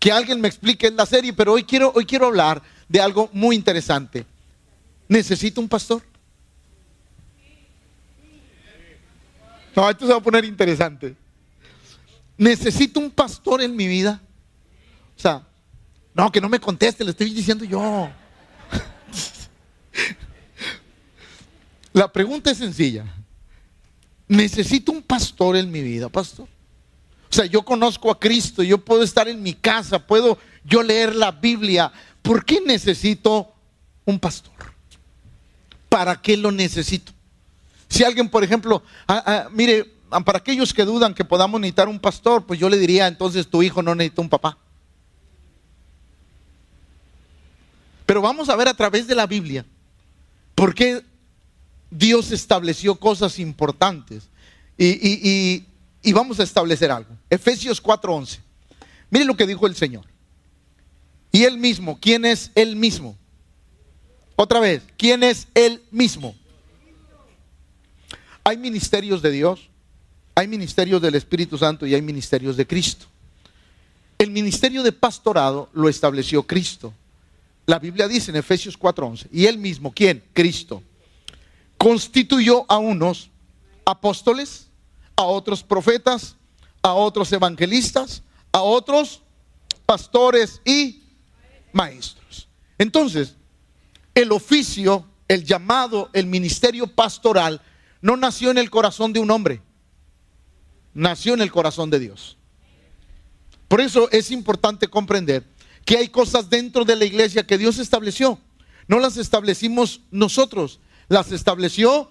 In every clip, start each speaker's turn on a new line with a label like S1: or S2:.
S1: que alguien me explique en la serie, pero hoy quiero, hoy quiero hablar de algo muy interesante. ¿Necesito un pastor? No, esto se va a poner interesante. ¿Necesito un pastor en mi vida? O sea, no, que no me conteste, le estoy diciendo yo. La pregunta es sencilla. ¿Necesito un pastor en mi vida, pastor? O sea, yo conozco a Cristo, yo puedo estar en mi casa, puedo yo leer la Biblia. ¿Por qué necesito un pastor? ¿Para qué lo necesito? Si alguien, por ejemplo, ah, ah, mire, para aquellos que dudan que podamos necesitar un pastor, pues yo le diría, entonces tu hijo no necesita un papá. Pero vamos a ver a través de la Biblia por qué Dios estableció cosas importantes. Y, vamos a establecer algo. Efesios 4:11. Miren lo que dijo el Señor. Y él mismo, ¿quién es él mismo? Otra vez, ¿quién es él mismo? Hay ministerios de Dios, hay ministerios del Espíritu Santo y hay ministerios de Cristo. El ministerio de pastorado lo estableció Cristo. La Biblia dice en Efesios 4:11, y él mismo, ¿quién? Cristo. Constituyó a unos apóstoles, a otros profetas, a otros evangelistas, a otros pastores y maestros. Entonces, el oficio, el llamado, el ministerio pastoral no nació en el corazón de un hombre, nació en el corazón de Dios. Por eso es importante comprender que hay cosas dentro de la iglesia que Dios estableció. No las establecimos nosotros, las estableció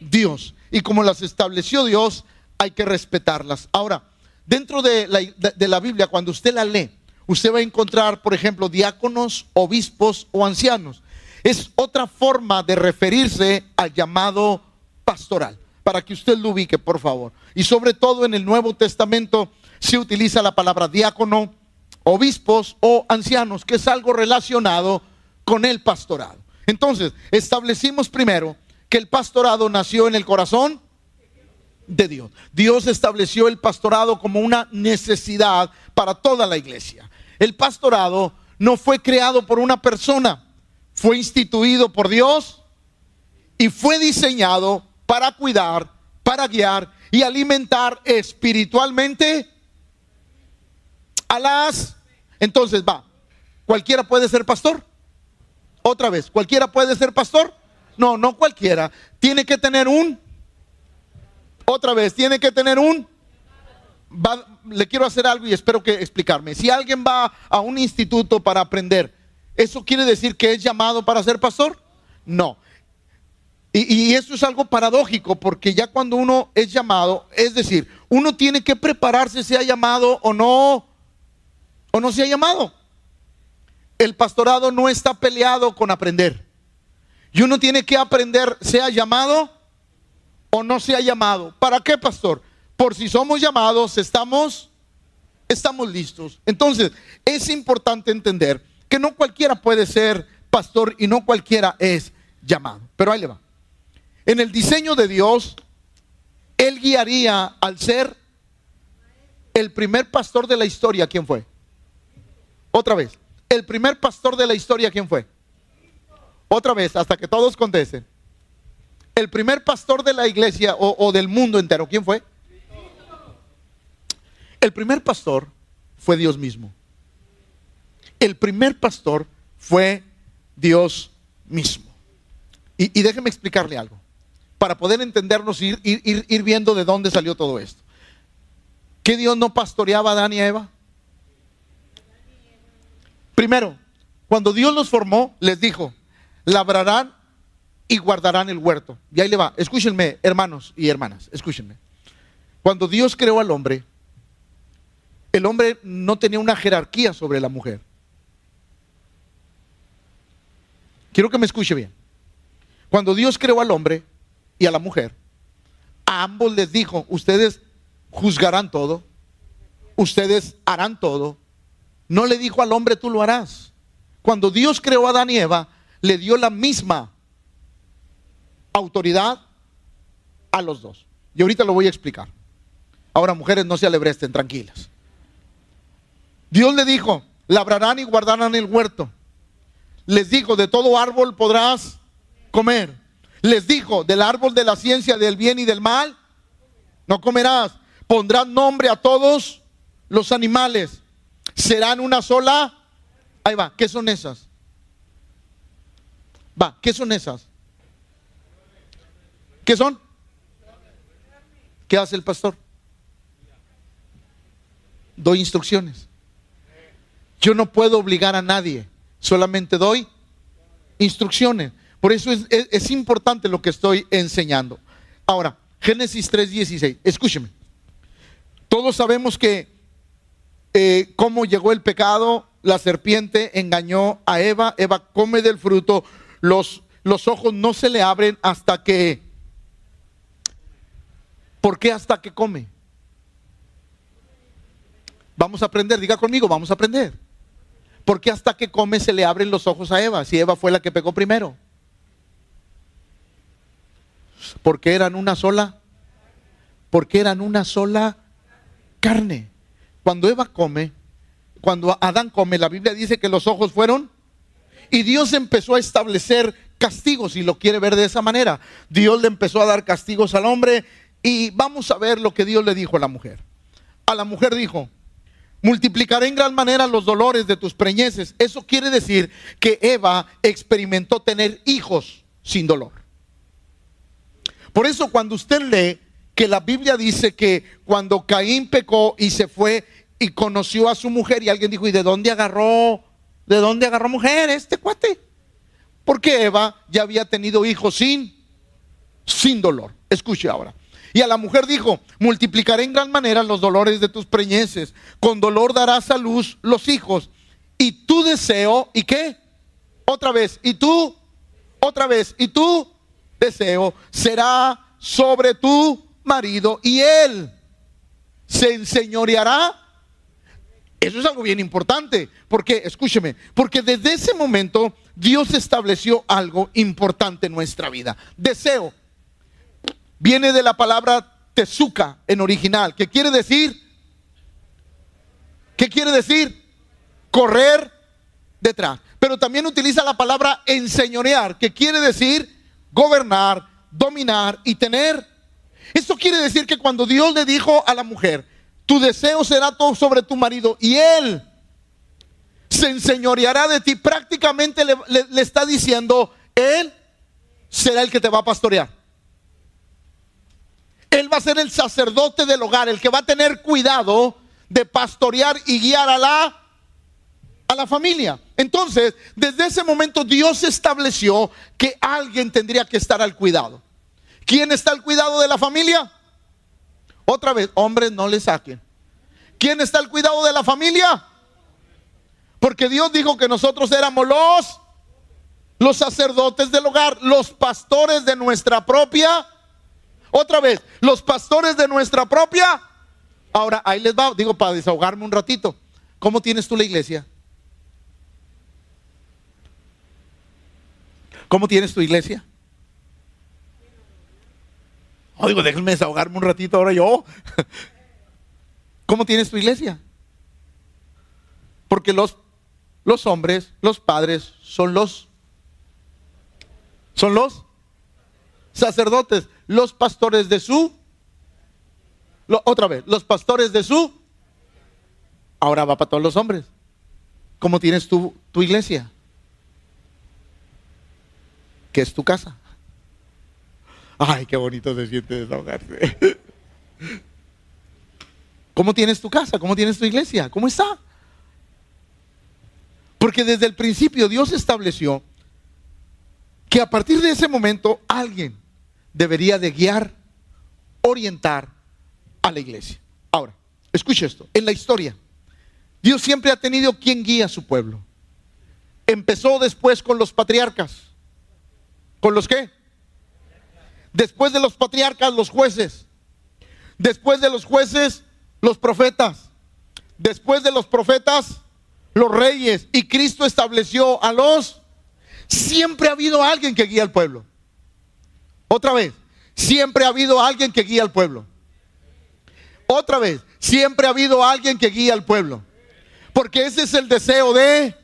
S1: Dios. Y como las estableció Dios, hay que respetarlas. Ahora, dentro de la, de la, Biblia, cuando usted la lee, usted va a encontrar, por ejemplo, diáconos, obispos o ancianos. Es otra forma de referirse al llamado pastoral, para que usted lo ubique, por favor. Y sobre todo en el Nuevo Testamento se utiliza la palabra diácono, obispos o ancianos, que es algo relacionado con el pastorado. Entonces, establecimos primero que el pastorado nació en el corazón de Dios. Dios estableció el pastorado como una necesidad para toda la iglesia. El pastorado no fue creado por una persona, fue instituido por Dios y fue diseñado para cuidar, para guiar y alimentar espiritualmente a las entonces va, ¿cualquiera puede ser pastor? Otra vez, ¿cualquiera puede ser pastor? No, no cualquiera. Tiene que tener un, otra vez, tiene que tener un, le quiero hacer algo y espero que explicarme. Si alguien va a un instituto para aprender, ¿eso quiere decir que es llamado para ser pastor? No. Y, y, eso es algo paradójico, porque ya cuando uno es llamado, es decir, uno tiene que prepararse, sea llamado o no o no se ha llamado. El pastorado no está peleado con aprender. Y uno tiene que aprender, sea llamado o no sea llamado. ¿Para qué, pastor? Por si somos llamados, estamos, estamos listos. Entonces, es importante entender que no cualquiera puede ser pastor y no cualquiera es llamado. Pero ahí le va. En el diseño de Dios, Él guiaría al ser el primer pastor de la historia. ¿Quién fue? Otra vez. El primer pastor de la historia, ¿quién fue? Otra vez, hasta que todos contesten. El primer pastor de la iglesia o, del mundo entero, ¿quién fue? El primer pastor fue Dios mismo. El primer pastor fue Dios mismo. Y, déjeme explicarle algo, para poder entendernos y ir, ir, ir, viendo de dónde salió todo esto. ¿Qué Dios no pastoreaba a Adán y a Eva? Primero, cuando Dios los formó, les dijo, labrarán y guardarán el huerto. Y ahí le va, escúchenme, hermanos y hermanas, escúchenme. Cuando Dios creó al hombre, el hombre no tenía una jerarquía sobre la mujer. Quiero que me escuche bien. Cuando Dios creó al hombre y a la mujer, a ambos les dijo, ustedes juzgarán todo, ustedes harán todo, no le dijo al hombre, tú lo harás. Cuando Dios creó a Adán y Eva, le dio la misma autoridad a los dos. Y ahorita lo voy a explicar. Ahora, mujeres, no se alebresten, tranquilas. Dios le dijo, labrarán y guardarán el huerto. Les dijo, de todo árbol podrás comer. Les dijo, del árbol de la ciencia del bien y del mal, no comerás. Pondrán nombre a todos los animales. Serán una sola. Ahí va, ¿qué son esas? Va, ¿qué son esas? ¿Qué son? ¿Qué hace el pastor? Doy instrucciones. Yo no puedo obligar a nadie, solamente doy instrucciones. Por eso es, importante lo que estoy enseñando. Ahora, Génesis 3:16, escúcheme. Todos sabemos que eh, cómo llegó el pecado, la serpiente engañó a Eva, Eva come del fruto, los, los ojos no se le abren hasta que... ¿Por qué hasta que come? Vamos a aprender, diga conmigo, vamos a aprender. ¿Por qué hasta que come se le abren los ojos a Eva? Si Eva fue la que pecó primero. Porque eran una sola, porque eran una sola carne. Cuando Eva come, cuando Adán come, la Biblia dice que los ojos fueron y Dios empezó a establecer castigos, si lo quiere ver de esa manera. Dios le empezó a dar castigos al hombre y vamos a ver lo que Dios le dijo a la mujer. A la mujer dijo, multiplicaré en gran manera los dolores de tus preñeces. Eso quiere decir que Eva experimentó tener hijos sin dolor. Por eso cuando usted lee que la Biblia dice que cuando Caín pecó y se fue y conoció a su mujer y alguien dijo, ¿y de dónde agarró? ¿De dónde agarró mujer este cuate? Porque Eva ya había tenido hijos sin, sin dolor. Escuche ahora. Y a la mujer dijo, multiplicaré en gran manera los dolores de tus preñeces, con dolor darás a luz los hijos. Y tu deseo, ¿y qué? Otra vez, y tú, otra vez, y tu deseo será sobre tu marido y él se enseñoreará. Eso es algo bien importante, porque, escúcheme, porque desde ese momento Dios estableció algo importante en nuestra vida. Deseo viene de la palabra tezuca en original, que quiere decir, ¿qué quiere decir? Correr detrás. Pero también utiliza la palabra enseñorear, que quiere decir gobernar, dominar y tener. Esto quiere decir que cuando Dios le dijo a la mujer, tu deseo será todo sobre tu marido y él se enseñoreará de ti, prácticamente le, está diciendo, él será el que te va a pastorear. Él va a ser el sacerdote del hogar, el que va a tener cuidado de pastorear y guiar a la a la familia. Entonces, desde ese momento Dios estableció que alguien tendría que estar al cuidado. ¿Quién está al cuidado de la familia? Otra vez, hombres no le saquen. ¿Quién está al cuidado de la familia? Porque Dios dijo que nosotros éramos los los sacerdotes del hogar, los pastores de nuestra propia otra vez, los pastores de nuestra propia. Ahora, ahí les va, digo, para desahogarme un ratito. ¿Cómo tienes tú la iglesia? ¿Cómo tienes tu iglesia? Oh, digo, déjenme desahogarme un ratito ahora yo. ¿Cómo tienes tu iglesia? Porque los, los hombres, los padres, son los, son los sacerdotes los pastores de su, otra vez, los pastores de su, ahora va para todos los hombres. ¿Cómo tienes tu, tu iglesia? ¿Qué es tu casa? Ay, qué bonito se siente desahogarse. ¿Cómo tienes tu casa? ¿Cómo tienes tu iglesia? ¿Cómo está? Porque desde el principio Dios estableció que a partir de ese momento alguien debería de guiar, orientar a la iglesia. Ahora, escuche esto, en la historia, Dios siempre ha tenido quien guía a su pueblo. Empezó después con los patriarcas. ¿Con los qué? Después de los patriarcas, los jueces. Después de los jueces, los profetas. Después de los profetas, los reyes. Y Cristo estableció a los... Siempre ha habido alguien que guía al pueblo. Otra vez, siempre ha habido alguien que guía al pueblo. Otra vez, siempre ha habido alguien que guía al pueblo. Porque ese es el deseo de,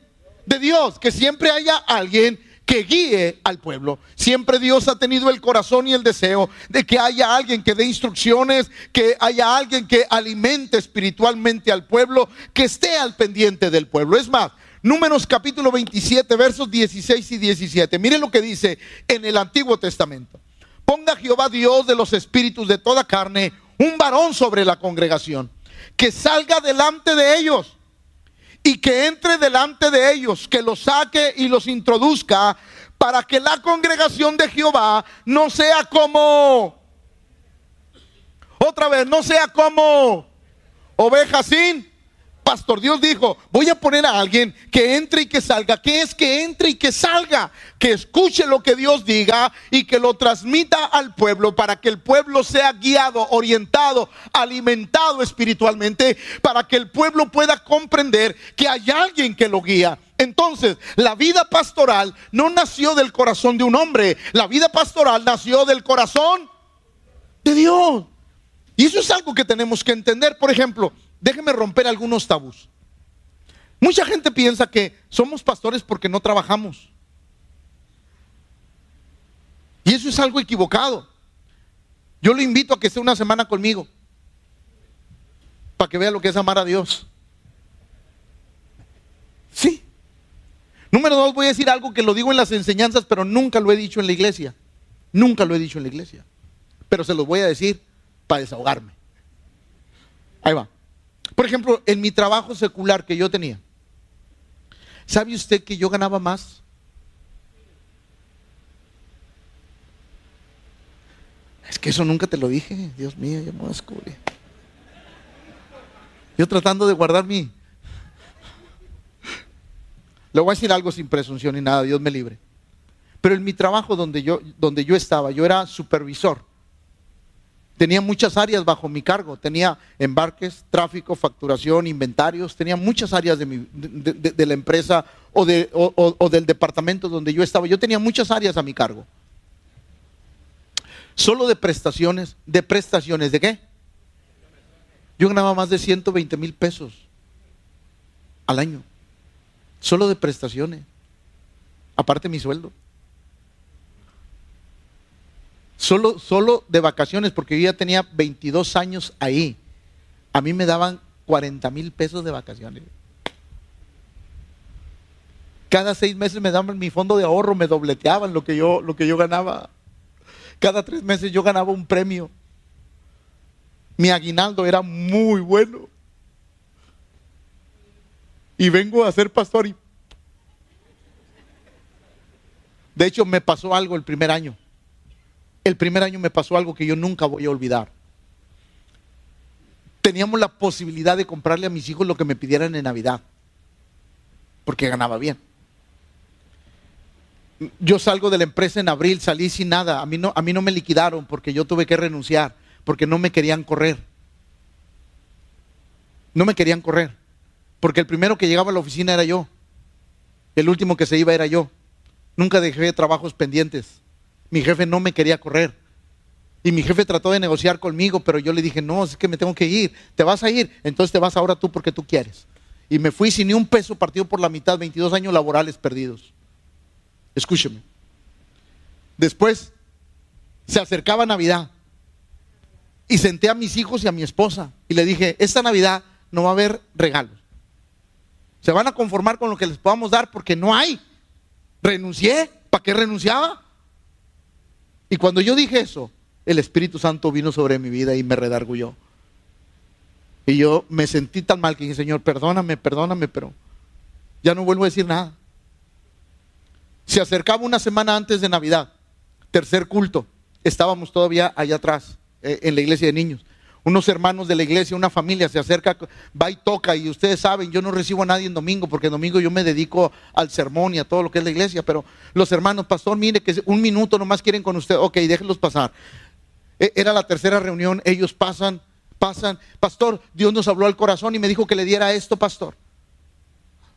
S1: de Dios, que siempre haya alguien que guíe al pueblo. Siempre Dios ha tenido el corazón y el deseo de que haya alguien que dé instrucciones, que haya alguien que alimente espiritualmente al pueblo, que esté al pendiente del pueblo. Es más, Números capítulo 27, versos 16 y 17. Miren lo que dice en el Antiguo Testamento. Ponga Jehová Dios de los espíritus de toda carne un varón sobre la congregación, que salga delante de ellos y que entre delante de ellos, que los saque y los introduzca para que la congregación de Jehová no sea como, otra vez, no sea como oveja sin pastor. Dios dijo, voy a poner a alguien que entre y que salga. ¿Qué es que entre y que salga? Que escuche lo que Dios diga y que lo transmita al pueblo para que el pueblo sea guiado, orientado, alimentado espiritualmente, para que el pueblo pueda comprender que hay alguien que lo guía. Entonces, la vida pastoral no nació del corazón de un hombre, la vida pastoral nació del corazón de Dios. Y eso es algo que tenemos que entender. Por ejemplo, déjeme romper algunos tabús. Mucha gente piensa que somos pastores porque no trabajamos. Y eso es algo equivocado. Yo lo invito a que esté una semana conmigo. Para que vea lo que es amar a Dios. Sí. Número dos, voy a decir algo que lo digo en las enseñanzas, pero nunca lo he dicho en la iglesia. Nunca lo he dicho en la iglesia. Pero se los voy a decir para desahogarme. Ahí va. Por ejemplo, en mi trabajo secular que yo tenía, ¿sabe usted que yo ganaba más? Es que eso nunca te lo dije, Dios mío, yo me descubrí. Yo tratando de guardar mi... Le voy a decir algo sin presunción ni nada, Dios me libre. Pero en mi trabajo donde yo, donde yo estaba, yo era supervisor Tenía muchas áreas bajo mi cargo. Tenía embarques, tráfico, facturación, inventarios. Tenía muchas áreas de, la empresa o, o del departamento donde yo estaba. Yo tenía muchas áreas a mi cargo. Solo de prestaciones. ¿De prestaciones de qué? Yo ganaba más de 120 mil pesos al año. Solo de prestaciones. Aparte mi sueldo. Solo, solo de vacaciones, porque yo ya tenía 22 años ahí. A mí me daban 40 mil pesos de vacaciones. Cada seis meses me daban mi fondo de ahorro, me dobleteaban lo que yo, lo que yo ganaba. Cada tres meses yo ganaba un premio. Mi aguinaldo era muy bueno. Y vengo a ser pastor y... De hecho, me pasó algo el primer año el primer año me pasó algo que yo nunca voy a olvidar. Teníamos la posibilidad de comprarle a mis hijos lo que me pidieran en Navidad, porque ganaba bien. Yo salgo de la empresa en abril, salí sin nada. A mí no, a mí no me liquidaron porque yo tuve que renunciar, porque no me querían correr. No me querían correr, porque el primero que llegaba a la oficina era yo. El último que se iba era yo. Nunca dejé trabajos pendientes mi jefe no me quería correr. Y mi jefe trató de negociar conmigo, pero yo le dije, no, es que me tengo que ir. ¿Te vas a ir? Entonces te vas ahora tú porque tú quieres. Y me fui sin ni un peso partido por la mitad, 22 años laborales perdidos. Escúcheme. Después se acercaba Navidad y senté a mis hijos y a mi esposa y le dije, esta Navidad no va a haber regalos. Se van a conformar con lo que les podamos dar porque no hay. Renuncié. ¿Para qué renunciaba? Y cuando yo dije eso, el Espíritu Santo vino sobre mi vida y me redargulló. Y yo me sentí tan mal que dije, Señor, perdóname, perdóname, pero ya no vuelvo a decir nada. Se acercaba una semana antes de Navidad, tercer culto. Estábamos todavía allá atrás, eh, en la iglesia de niños unos hermanos de la iglesia, una familia se acerca, va y toca, y ustedes saben, yo no recibo a nadie en domingo, porque domingo yo me dedico al sermón y a todo lo que es la iglesia, pero los hermanos, pastor, mire que un minuto nomás quieren con usted, ok, déjenlos pasar. E, era la tercera reunión, ellos pasan, pasan, pastor, Dios nos habló al corazón y me dijo que le diera esto, pastor.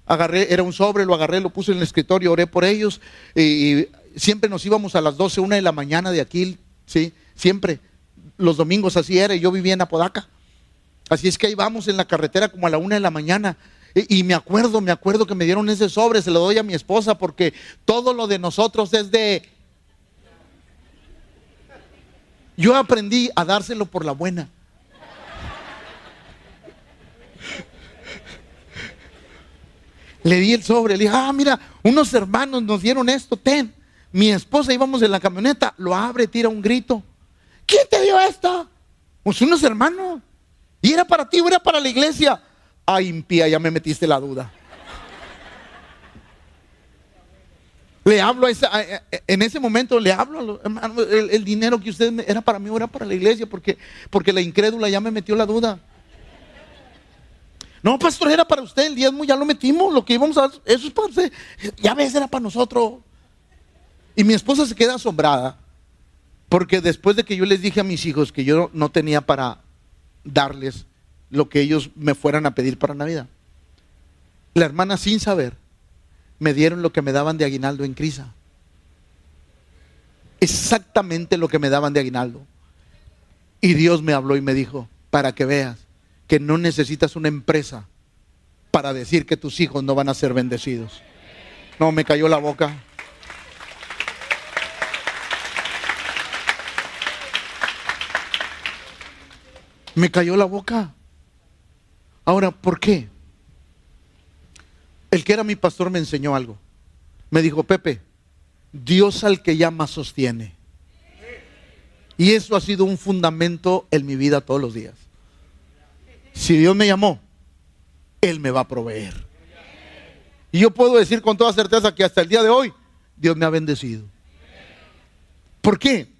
S1: Agarré, era un sobre, lo agarré, lo puse en el escritorio, oré por ellos, y, siempre nos íbamos a las 12, una de la mañana de aquí, ¿sí? Siempre los domingos así era, y yo vivía en Apodaca. Así es que ahí vamos en la carretera como a la una de la mañana. Y, y me acuerdo, me acuerdo que me dieron ese sobre, se lo doy a mi esposa porque todo lo de nosotros es de... Yo aprendí a dárselo por la buena. Le di el sobre, le dije, ah, mira, unos hermanos nos dieron esto, ten. Mi esposa íbamos en la camioneta, lo abre, tira un grito. ¿Quién te dio esto? Pues unos hermanos. ¿Y era para ti o era para la iglesia? Ay, impía, ya me metiste la duda. Le hablo a esa, en ese momento, le hablo a el, el, dinero que usted era para mí o era para la iglesia, porque, porque la incrédula ya me metió la duda. No, pastor, era para usted, el diezmo ya lo metimos, lo que íbamos a eso es para usted. Ya ves, era para nosotros. Y mi esposa se queda asombrada, porque después de que yo les dije a mis hijos que yo no tenía para darles lo que ellos me fueran a pedir para Navidad, la hermana sin saber me dieron lo que me daban de aguinaldo en Crisa. Exactamente lo que me daban de aguinaldo. Y Dios me habló y me dijo, para que veas que no necesitas una empresa para decir que tus hijos no van a ser bendecidos. No, me cayó la boca. Me cayó la boca. Ahora, ¿por qué? El que era mi pastor me enseñó algo. Me dijo, Pepe, Dios al que llama sostiene. Y eso ha sido un fundamento en mi vida todos los días. Si Dios me llamó, Él me va a proveer. Y yo puedo decir con toda certeza que hasta el día de hoy Dios me ha bendecido. ¿Por qué?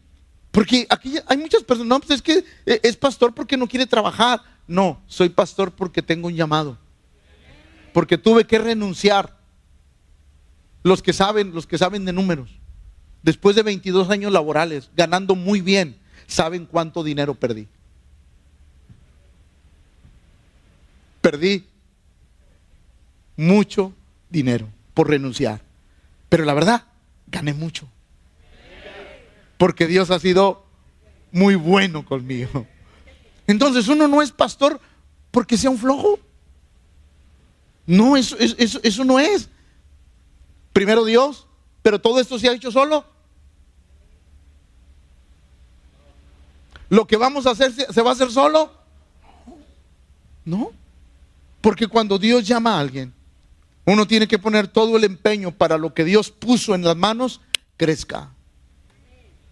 S1: Porque aquí hay muchas personas, no, pues es que eh, es pastor porque no quiere trabajar. No, soy pastor porque tengo un llamado. Porque tuve que renunciar. Los que saben, los que saben de números. Después de 22 años laborales, ganando muy bien, saben cuánto dinero perdí. perdí mucho dinero por renunciar. Pero la verdad, gané mucho. Porque Dios ha sido muy bueno conmigo. Entonces uno no es pastor porque sea un flojo. No, eso, eso, eso no es. Primero Dios, pero todo esto se ha hecho solo. Lo que vamos a hacer se va a hacer solo. No. Porque cuando Dios llama a alguien, uno tiene que poner todo el empeño para lo que Dios puso en las manos crezca.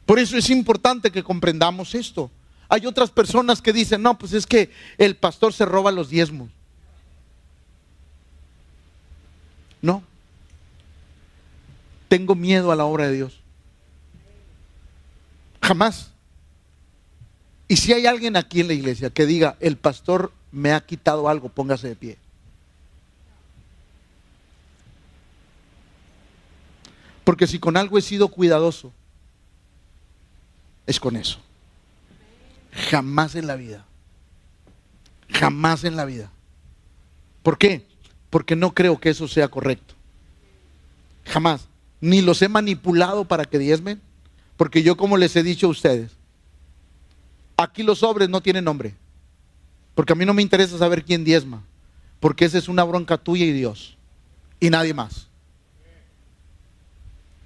S1: Por eso es importante que comprendamos esto. Hay otras personas que dicen, no, pues es que el pastor se roba los diezmos. No. Tengo miedo a la obra de Dios. Jamás. Y si hay alguien aquí en la iglesia que diga, el pastor me ha quitado algo, póngase de pie. Porque si con algo he sido cuidadoso, es con eso. Jamás en la vida. Jamás en la vida. ¿Por qué? Porque no creo que eso sea correcto. Jamás. Ni los he manipulado para que diezmen. Porque yo, como les he dicho a ustedes, aquí los sobres no tienen nombre. Porque a mí no me interesa saber quién diezma, porque esa es una bronca tuya y Dios, y nadie más.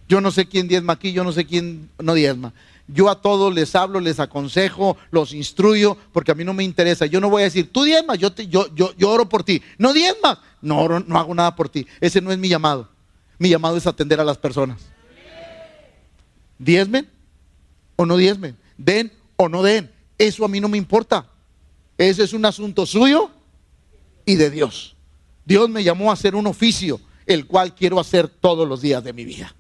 S1: Yo no sé quién diezma aquí, yo no sé quién no diezma. Yo a todos les hablo, les aconsejo, los instruyo, porque a mí no me interesa. Yo no voy a decir, tú diezmas, yo, te, yo, yo, yo oro por ti. No diezmas, no, no hago nada por ti. Ese no es mi llamado. Mi llamado es atender a las personas. Diezmen o no diezmen, den o no den. Eso a mí no me importa. Ese es un asunto suyo y de Dios. Dios me llamó a hacer un oficio, el cual quiero hacer todos los días de mi vida.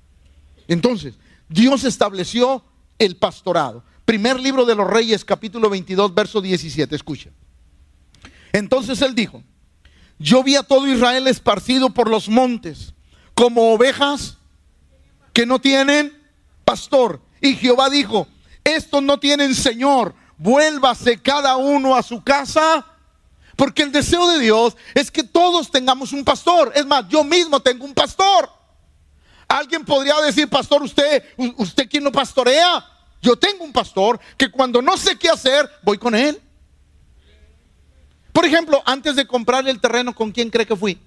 S1: Entonces, Dios estableció el pastorado. Primer libro de los Reyes, capítulo 22, verso 17. Escucha. Entonces él dijo, yo vi a todo Israel esparcido por los montes, como ovejas que no tienen pastor. Y Jehová dijo, estos no tienen Señor, vuélvase cada uno a su casa. Porque el deseo de Dios es que todos tengamos un pastor. Es más, yo mismo tengo un pastor. Alguien podría decir, pastor, usted, usted quien no pastorea. Yo tengo un pastor que cuando no sé qué hacer, voy con él. Por ejemplo, antes de comprar el terreno, ¿con quién cree que fui?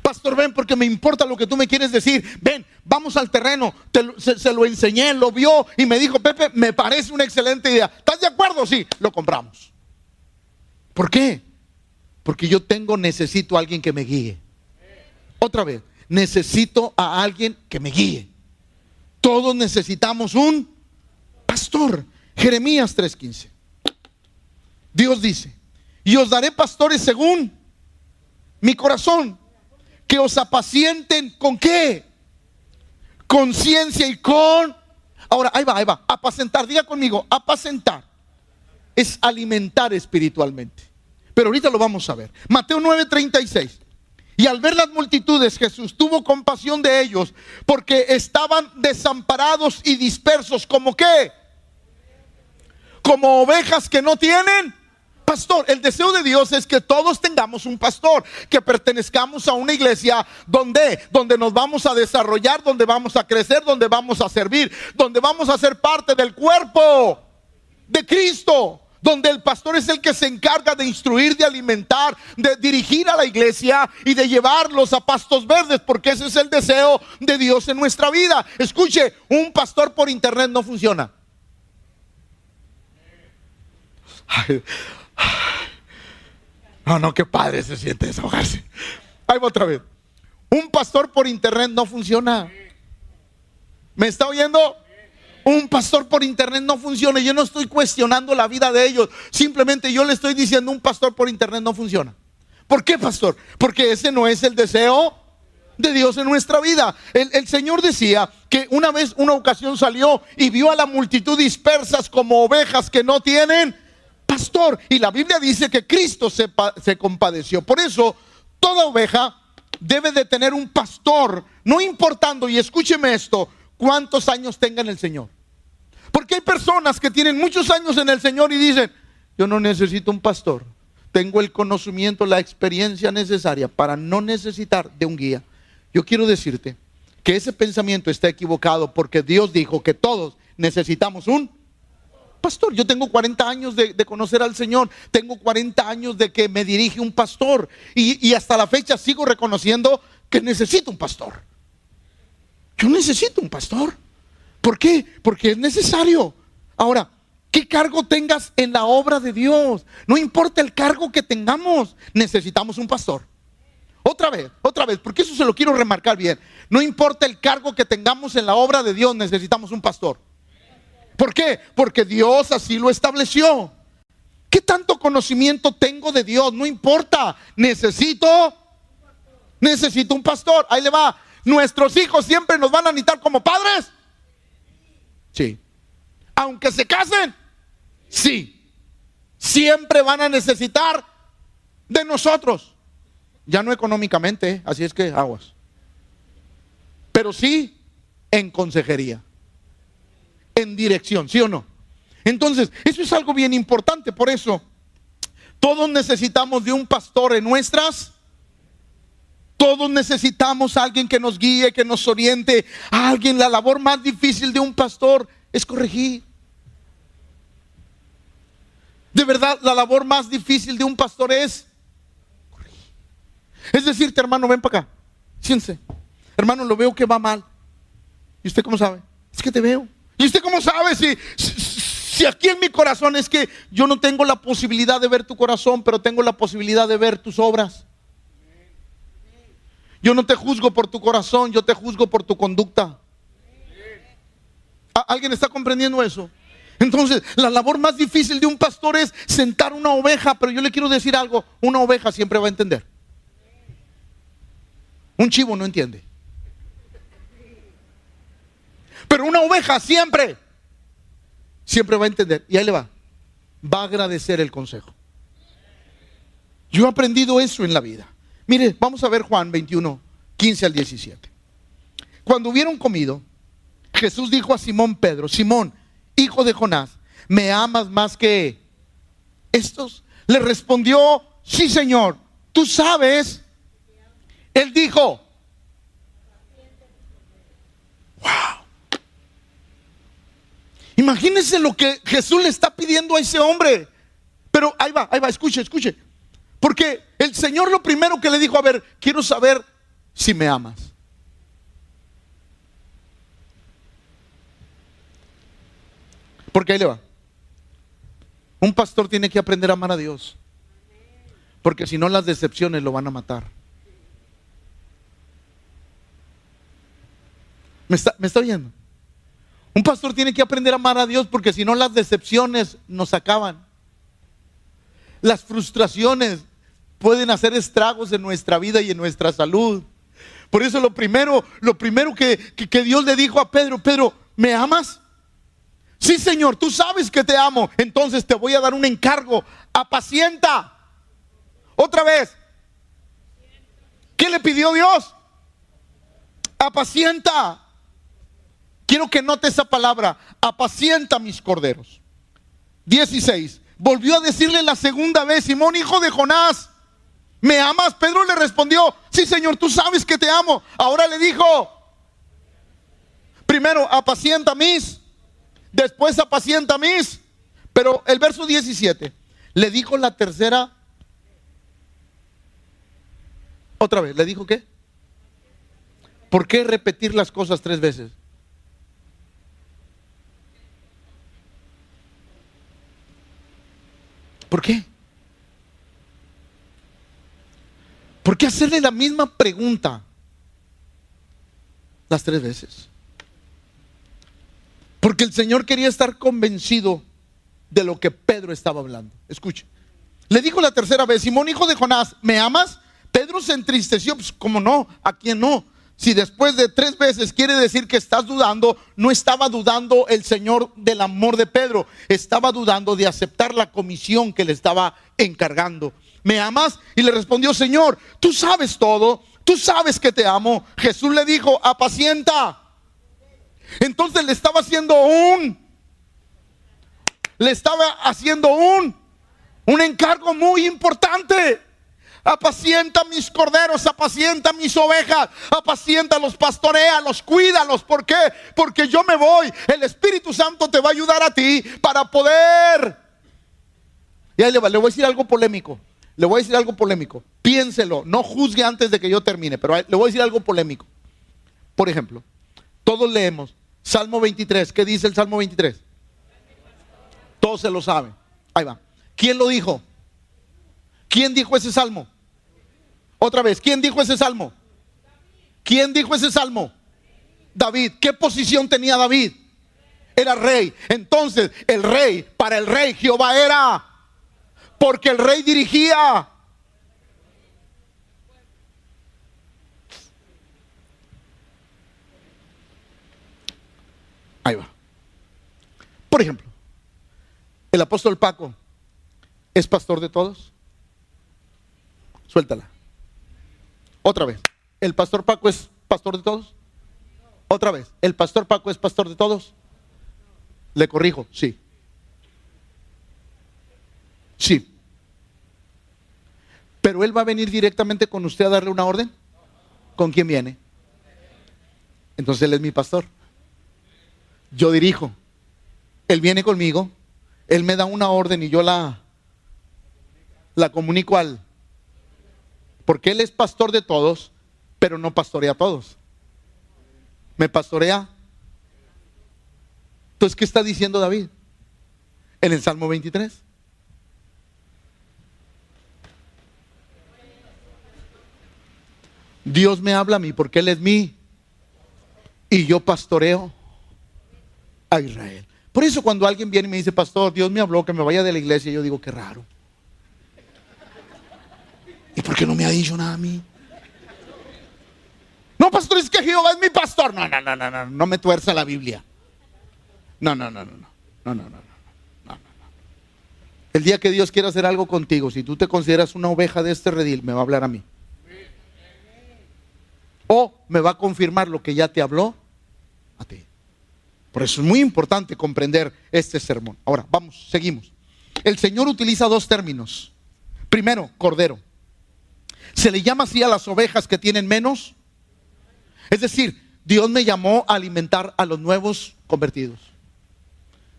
S1: Pastor, ven porque me importa lo que tú me quieres decir. Ven, vamos al terreno. Te, se, se, lo enseñé, lo vio y me dijo, Pepe, me parece una excelente idea. ¿Estás de acuerdo? Sí, lo compramos. ¿Por qué? Porque yo tengo, necesito a alguien que me guíe. Otra vez, necesito a alguien que me guíe. Todos necesitamos un pastor. Jeremías 3:15. Dios dice, y os daré pastores según mi corazón, que os apacienten con qué? Con ciencia y con... Ahora, ahí va, ahí va. Apacentar, diga conmigo, apacentar es alimentar espiritualmente. Pero ahorita lo vamos a ver. Mateo 9:36. Y al ver las multitudes, Jesús tuvo compasión de ellos porque estaban desamparados y dispersos. ¿Como qué? Como ovejas que no tienen pastor. El deseo de Dios es que todos tengamos un pastor, que pertenezcamos a una iglesia donde, donde nos vamos a desarrollar, donde vamos a crecer, donde vamos a servir, donde vamos a ser parte del cuerpo de Cristo donde el pastor es el que se encarga de instruir, de alimentar, de dirigir a la iglesia y de llevarlos a pastos verdes, porque ese es el deseo de Dios en nuestra vida. Escuche, un pastor por internet no funciona. No, no, qué padre se siente desahogarse. Ahí va otra vez. Un pastor por internet no funciona. ¿Me está oyendo? Un pastor por internet no funciona. Yo no estoy cuestionando la vida de ellos. Simplemente yo le estoy diciendo un pastor por internet no funciona. ¿Por qué, pastor? Porque ese no es el deseo de Dios en nuestra vida. El, Señor decía que una vez, una ocasión salió y vio a la multitud dispersas como ovejas que no tienen pastor. Y la Biblia dice que Cristo se, se compadeció. Por eso, toda oveja debe de tener un pastor, no importando, y escúcheme esto, cuántos años tenga en el Señor. Porque hay personas que tienen muchos años en el Señor y dicen, yo no necesito un pastor, tengo el conocimiento, la experiencia necesaria para no necesitar de un guía. Yo quiero decirte que ese pensamiento está equivocado porque Dios dijo que todos necesitamos un pastor. Yo tengo 40 años de, conocer al Señor, tengo 40 años de que me dirige un pastor y, y hasta la fecha sigo reconociendo que necesito un pastor. Yo necesito un pastor. ¿Por qué? Porque es necesario. Ahora, ¿qué cargo tengas en la obra de Dios? No importa el cargo que tengamos, necesitamos un pastor. Otra vez, otra vez, porque eso se lo quiero remarcar bien. No importa el cargo que tengamos en la obra de Dios, necesitamos un pastor. ¿Por qué? Porque Dios así lo estableció. ¿Qué tanto conocimiento tengo de Dios? No importa. Necesito, necesito un pastor. Ahí le va. ¿Nuestros hijos siempre nos van a necesitar como padres? Sí. Aunque se casen, sí. Siempre van a necesitar de nosotros. Ya no económicamente, así es que aguas. Pero sí en consejería, en dirección, ¿sí o no? Entonces, eso es algo bien importante. Por eso, todos necesitamos de un pastor en nuestras todos necesitamos a alguien que nos guíe, que nos oriente. A alguien, la labor más difícil de un pastor es corregir. De verdad, la labor más difícil de un pastor es corregir. Es decirte, hermano, ven para acá. Siéntese. Hermano, lo veo que va mal. ¿Y usted cómo sabe? Es que te veo. ¿Y usted cómo sabe si, si aquí en mi corazón es que yo no tengo la posibilidad de ver tu corazón, pero tengo la posibilidad de ver tus obras? Yo no te juzgo por tu corazón, yo te juzgo por tu conducta. ¿Alguien está comprendiendo eso? Entonces, la labor más difícil de un pastor es sentar una oveja, pero yo le quiero decir algo, una oveja siempre va a entender. Un chivo no entiende. Pero una oveja siempre, siempre va a entender. Y ahí le va. Va a agradecer el consejo. Yo he aprendido eso en la vida. Mire, vamos a ver Juan 21, 15 al 17. Cuando hubieron comido, Jesús dijo a Simón Pedro, Simón, hijo de Jonás, ¿me amas más que estos? Le respondió, sí Señor, tú sabes. Él dijo, wow. Imagínense lo que Jesús le está pidiendo a ese hombre. Pero ahí va, ahí va, escuche, escuche. Porque el Señor lo primero que le dijo, a ver, quiero saber si me amas. Porque ahí le va. Un pastor tiene que aprender a amar a Dios. Porque si no las decepciones lo van a matar. ¿Me está, ¿Me está oyendo? Un pastor tiene que aprender a amar a Dios porque si no las decepciones nos acaban. Las frustraciones pueden hacer estragos en nuestra vida y en nuestra salud. Por eso lo primero, lo primero que, que Dios le dijo a Pedro, Pedro, ¿me amas? Sí, Señor, tú sabes que te amo. Entonces te voy a dar un encargo. Apacienta. Otra vez. ¿Qué le pidió Dios? Apacienta. Quiero que note esa palabra. Apacienta mis corderos. 16. Volvió a decirle la segunda vez, Simón, hijo de Jonás, ¿me amas? Pedro le respondió, sí, Señor, tú sabes que te amo. Ahora le dijo, primero, apacienta mis después apacienta mis. Pero el verso 17 le dijo la tercera. Otra vez, ¿le dijo qué? ¿Por qué repetir las cosas tres veces? ¿Por qué? ¿Por qué hacerle la misma pregunta las tres veces? Porque el Señor quería estar convencido de lo que Pedro estaba hablando. Escuche. Le dijo la tercera vez, Simón, hijo de Jonás, ¿me amas? Pedro se entristeció, pues como no, ¿a quién no? Si después de tres veces quiere decir que estás dudando, no estaba dudando el Señor del amor de Pedro, estaba dudando de aceptar la comisión que le estaba encargando. ¿Me amas? Y le respondió, Señor, tú sabes todo, tú sabes que te amo. Jesús le dijo, apacienta entonces le estaba haciendo un, le estaba haciendo un, un encargo muy importante. Apacienta mis corderos, apacienta mis ovejas, apacienta los, pastorea, los cuídalos. ¿Por qué? Porque yo me voy. El Espíritu Santo te va a ayudar a ti para poder. Y ahí le, le voy a decir algo polémico. Le voy a decir algo polémico. Piénselo, no juzgue antes de que yo termine, pero le voy a decir algo polémico. Por ejemplo, todos leemos Salmo 23. ¿Qué dice el Salmo 23? Todos se lo saben. Ahí va. ¿Quién lo dijo? ¿Quién dijo ese salmo? Otra vez, ¿quién dijo ese salmo? ¿Quién dijo ese salmo? David. ¿Qué posición tenía David? Era rey. Entonces, el rey, para el rey Jehová era, porque el rey dirigía Ahí va. Por ejemplo, el apóstol Paco es pastor de todos. Suéltala. Otra vez. ¿El pastor Paco es pastor de todos? Otra vez. ¿El pastor Paco es pastor de todos? Le corrijo, sí. Sí. Pero él va a venir directamente con usted a darle una orden. ¿Con quién viene? Entonces él es mi pastor yo dirijo. Él viene conmigo, él me da una orden y yo la, la comunico al. Porque él es pastor de todos, pero no pastorea a todos. Me pastorea. Entonces, ¿qué está diciendo David? En el Salmo 23. Dios me habla a mí porque Él es mí y yo pastoreo Israel. Por eso cuando alguien viene y me dice, pastor, Dios me habló que me vaya de la iglesia, yo digo, qué raro. ¿Y por qué no me ha dicho nada a mí? No, pastor, es que Jehová es mi pastor. No, no, no, no, no, no me tuerza la Biblia. No, no, no, no, no, no, no, no, no, no. El día que Dios quiera hacer algo contigo, si tú te consideras una oveja de este redil, me va a hablar a mí. O me va a confirmar lo que ya te habló a ti. Por eso es muy importante comprender este sermón. Ahora, vamos, seguimos. El Señor utiliza dos términos. Primero, cordero. Se le llama así a las ovejas que tienen menos. Es decir, Dios me llamó a alimentar a los nuevos convertidos.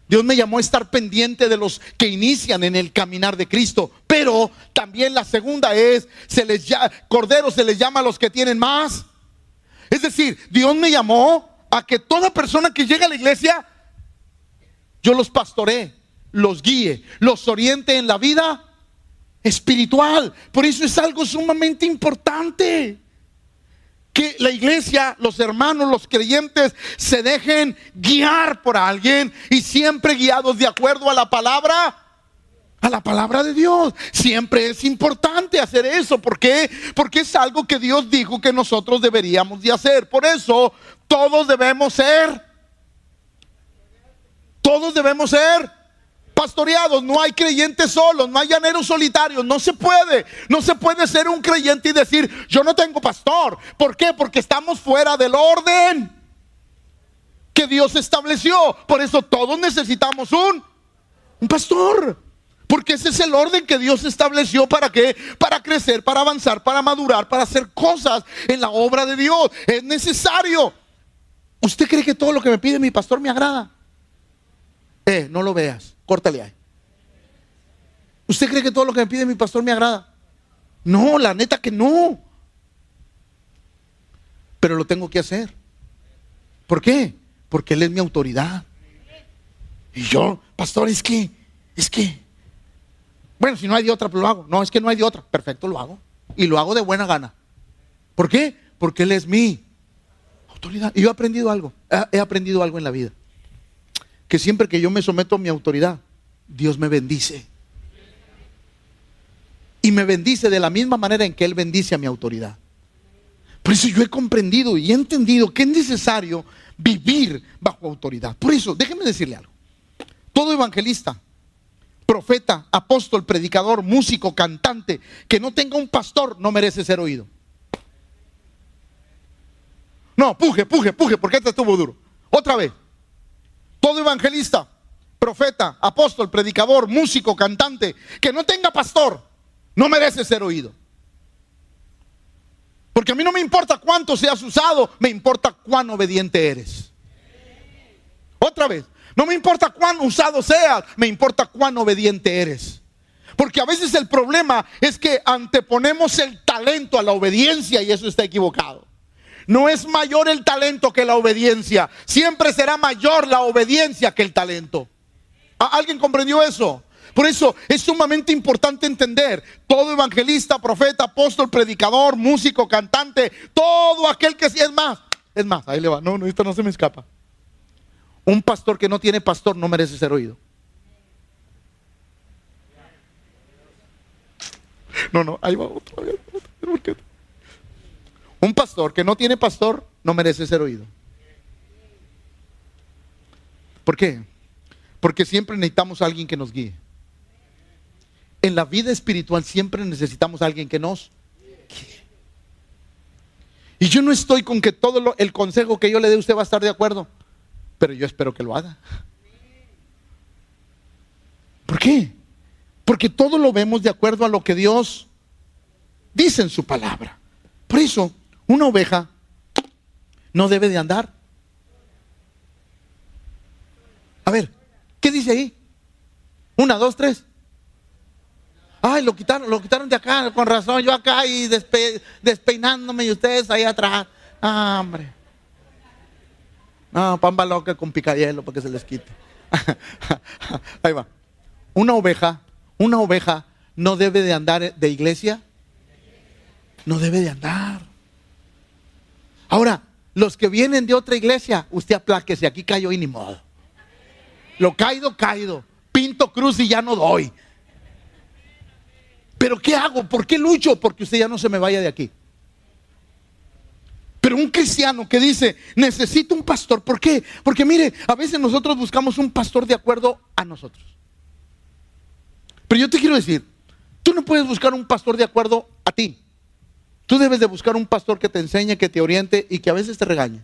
S1: Dios me llamó a estar pendiente de los que inician en el caminar de Cristo. Pero también la segunda es, se les cordero se les llama a los que tienen más. Decir, Dios me llamó a que toda persona que llega a la iglesia, yo los pastoré, los guíe, los oriente en la vida espiritual. Por eso es algo sumamente importante que la iglesia, los hermanos, los creyentes se dejen guiar por alguien y siempre guiados de acuerdo a la palabra, a la palabra de Dios. Siempre es importante hacer eso. ¿Por qué? Porque es algo que Dios dijo que nosotros deberíamos de hacer. Por eso todos debemos ser, todos debemos ser pastoreados, no hay creyentes solos, no hay llaneros solitarios, no se puede, no se puede ser un creyente y decir, yo no tengo pastor. ¿Por qué? Porque estamos fuera del orden que Dios estableció. Por eso todos necesitamos un, un pastor. Porque ese es el orden que Dios estableció para qué? Para crecer, para avanzar, para madurar, para hacer cosas en la obra de Dios. Es necesario. ¿Usted cree que todo lo que me pide mi pastor me agrada? Eh, no lo veas. Córtale ahí. ¿Usted cree que todo lo que me pide mi pastor me agrada? No, la neta que no. Pero lo tengo que hacer. ¿Por qué? Porque Él es mi autoridad. Y yo, pastor, es que, es que, bueno, si no hay de otra, pues lo hago. No, es que no hay de otra. Perfecto, lo hago. Y lo hago de buena gana. ¿Por qué? Porque Él es mi autoridad. Y yo he aprendido algo. He aprendido algo en la vida que siempre que yo me someto a mi autoridad, Dios me bendice. Y me bendice de la misma manera en que Él bendice a mi autoridad. Por eso yo he comprendido y he entendido que es necesario vivir bajo autoridad. Por eso, déjeme decirle algo. Todo evangelista, profeta, apóstol, predicador, músico, cantante, que no tenga un pastor, no merece ser oído. No, puje, puje, puje, porque este estuvo duro. Otra vez. Todo evangelista, profeta, apóstol, predicador, músico, cantante, que no tenga pastor, no merece ser oído. Porque a mí no me importa cuánto seas usado, me importa cuán obediente eres. Otra vez, no me importa cuán usado seas, me importa cuán obediente eres. Porque a veces el problema es que anteponemos el talento a la obediencia y eso está equivocado. No es mayor el talento que la obediencia. Siempre será mayor la obediencia que el talento. ¿Alguien comprendió eso? Por eso es sumamente importante entender, todo evangelista, profeta, apóstol, predicador, músico, cantante, todo aquel que es más. Es más, ahí le va. No, no, esto no se me escapa. Un pastor que no tiene pastor no merece ser oído. No, no, ahí va otro. Un pastor que no tiene pastor no merece ser oído. ¿Por qué? Porque siempre necesitamos a alguien que nos guíe. En la vida espiritual siempre necesitamos a alguien que nos guíe. Y yo no estoy con que todo el consejo que yo le dé usted va a estar de acuerdo, pero yo espero que lo haga. ¿Por qué? Porque todo lo vemos de acuerdo a lo que Dios dice en su palabra. Por eso, una oveja no debe de andar. A ver, ¿qué dice ahí? Una, dos, tres. Ay, lo quitaron, lo quitaron de acá, con razón, yo acá y despeinándome y ustedes ahí atrás. Ah, hombre. No, pamba loca con picayelo para que se les quite. ahí va. Una oveja, una oveja no debe de andar de iglesia. No debe de andar. Ahora, los que vienen de otra iglesia, usted apláquese, aquí cayó y ni modo. Lo caído, caído. Pinto cruz y ya no doy. Pero ¿qué hago? ¿Por qué lucho? Porque usted ya no se me vaya de aquí. Pero un cristiano que dice, necesito un pastor. ¿Por qué? Porque mire, a veces nosotros buscamos un pastor de acuerdo a nosotros. Pero yo te quiero decir, tú no puedes buscar un pastor de acuerdo a ti. Tú debes de buscar un pastor que te enseñe, que te oriente y que a veces te regañe.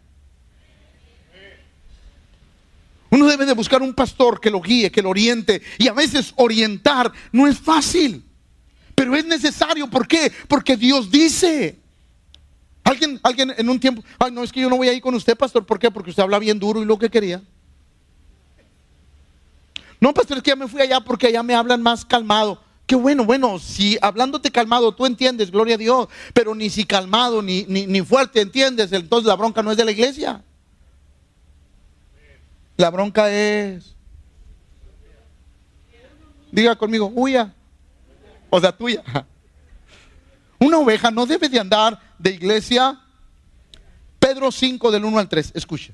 S1: Uno debe de buscar un pastor que lo guíe, que lo oriente. Y a veces orientar no es fácil. Pero es necesario. ¿Por qué? Porque Dios dice. Alguien, alguien en un tiempo, ay, no, es que yo no voy a ir con usted, pastor. ¿Por qué? Porque usted habla bien duro y lo que quería. No, pastor, es que ya me fui allá porque allá me hablan más calmado. Qué bueno, bueno, si hablándote calmado tú entiendes, gloria a Dios, pero ni si calmado ni, ni, ni fuerte entiendes, entonces la bronca no es de la iglesia. La bronca es, diga conmigo, huya, o sea, tuya. Una oveja no debe de andar de iglesia. Pedro 5 del 1 al 3, escuche.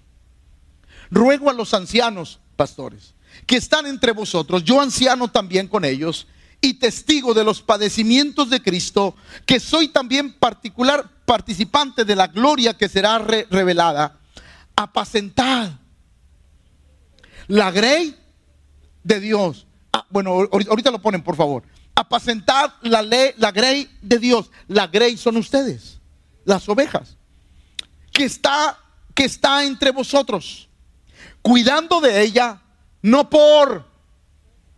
S1: Ruego a los ancianos, pastores, que están entre vosotros, yo anciano también con ellos, y testigo de los padecimientos de Cristo, que soy también particular participante de la gloria que será revelada, apacentad la grey de Dios. Ah, bueno, ahorita lo ponen, por favor. Apacentad la ley, la grey de Dios. La grey son ustedes, las ovejas, que está, que está entre vosotros, cuidando de ella, no por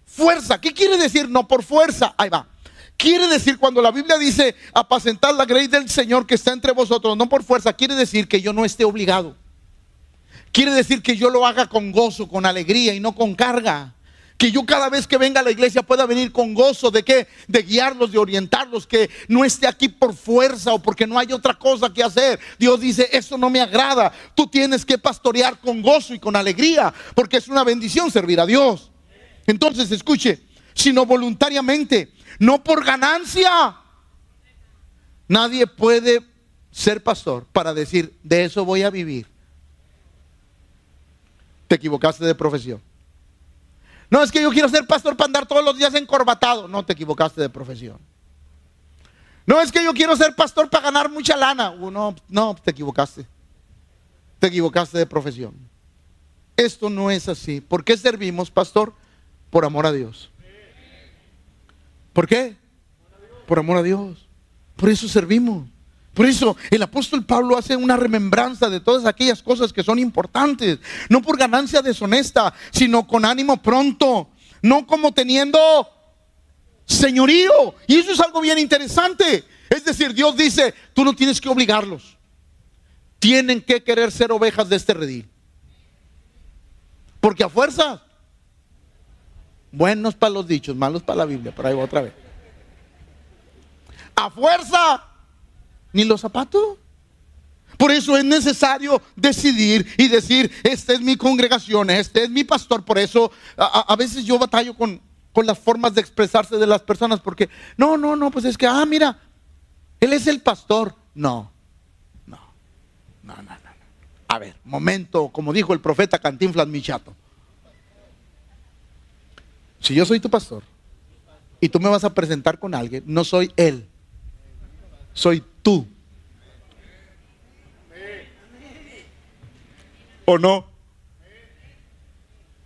S1: fuerza. ¿Qué quiere decir no por fuerza? Ahí va. Quiere decir cuando la Biblia dice apacentar la grey del Señor que está entre vosotros, no por fuerza, quiere decir que yo no esté obligado. Quiere decir que yo lo haga con gozo, con alegría y no con carga. Que yo cada vez que venga a la iglesia pueda venir con gozo de que de guiarlos, de orientarlos, que no esté aquí por fuerza o porque no hay otra cosa que hacer. Dios dice, eso no me agrada. Tú tienes que pastorear con gozo y con alegría, porque es una bendición servir a Dios. Entonces, escuche, sino voluntariamente, no por ganancia. Nadie puede ser pastor para decir, de eso voy a vivir. Te equivocaste de profesión. No, es que yo quiero ser pastor para andar todos los días encorbatado. No, te equivocaste de profesión. No, es que yo quiero ser pastor para ganar mucha lana. Uh, no, no, te equivocaste. Te equivocaste de profesión. Esto no es así. ¿Por qué servimos, pastor? Por amor a Dios. ¿Por qué? Por amor a Dios. Por eso servimos. Por eso el apóstol Pablo hace una remembranza de todas aquellas cosas que son importantes, no por ganancia deshonesta, sino con ánimo pronto, no como teniendo señorío. Y eso es algo bien interesante. Es decir, Dios dice, tú no tienes que obligarlos. Tienen que querer ser ovejas de este redil. Porque a fuerza, buenos para los dichos, malos para la Biblia, por ahí va otra vez. A fuerza ni los zapatos. Por eso es necesario decidir y decir, esta es mi congregación, este es mi pastor. Por eso a, veces yo batallo con, con las formas de expresarse de las personas, porque no, no, no, pues es que, ah, mira, él es el pastor. No, no, no, no, no. A ver, momento, como dijo el profeta Cantinflas Michato. Si yo soy tu pastor y tú me vas a presentar con alguien, no soy él, soy tú. ¿O no?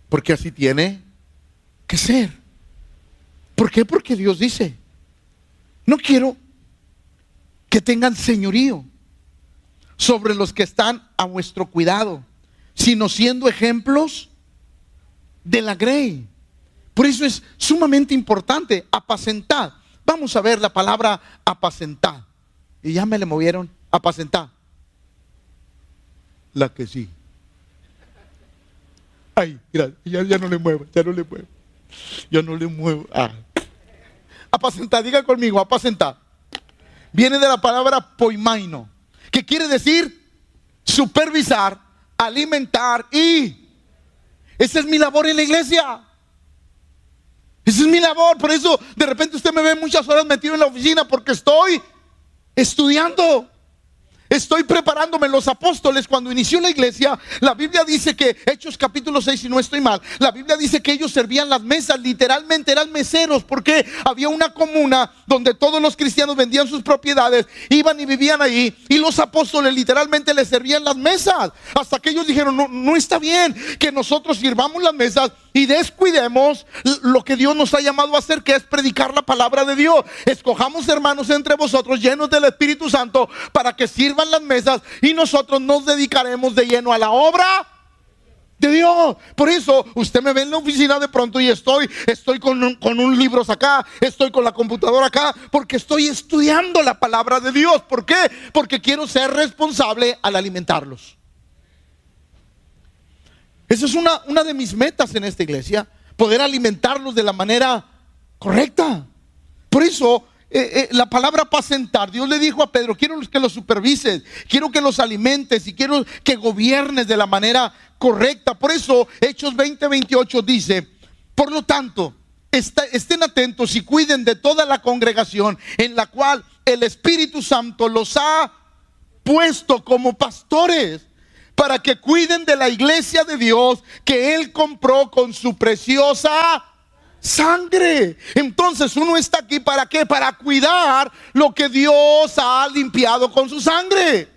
S1: Porque así tiene que ser. ¿Por qué? Porque Dios dice, no quiero que tengan señorío sobre los que están a vuestro cuidado, sino siendo ejemplos de la grey. Por eso es sumamente importante apacentar. Vamos a ver la palabra apacentar. Y ya me le movieron a apacentar. La que sí. Ay, mira, ya, no le muevo, ya no le muevo. Ya no le muevo. Ah. Apacentar, diga conmigo, apacentar. Viene de la palabra poimaino, que quiere decir supervisar, alimentar y... Esa es mi labor en la iglesia. Esa es mi labor. Por eso de repente usted me ve muchas horas metido en la oficina porque estoy estudiando. Estoy preparándome. Los apóstoles, cuando inició la iglesia, la Biblia dice que, Hechos capítulo 6, y no estoy mal, la Biblia dice que ellos servían las mesas, literalmente eran meseros, porque había una comuna donde todos los cristianos vendían sus propiedades, iban y vivían ahí, y los apóstoles literalmente les servían las mesas. Hasta que ellos dijeron, no, no está bien que nosotros sirvamos las mesas y descuidemos lo que Dios nos ha llamado a hacer, que es predicar la palabra de Dios. Escojamos hermanos entre vosotros llenos del Espíritu Santo para que sirvan las mesas y nosotros nos dedicaremos de lleno a la obra de Dios. Por eso usted me ve en la oficina de pronto y estoy, estoy con, un, con un libros acá, estoy con la computadora acá, porque estoy estudiando la palabra de Dios. ¿Por qué? Porque quiero ser responsable al alimentarlos. Esa es una, una de mis metas en esta iglesia, poder alimentarlos de la manera correcta. Por eso eh, eh, la palabra apacentar, Dios le dijo a Pedro, quiero que los supervises, quiero que los alimentes y quiero que gobiernes de la manera correcta. Por eso Hechos 20, 28 dice, por lo tanto, estén atentos y cuiden de toda la congregación en la cual el Espíritu Santo los ha puesto como pastores para que cuiden de la iglesia de Dios que Él compró con su preciosa sangre. Entonces uno está aquí para qué? Para cuidar lo que Dios ha limpiado con su sangre.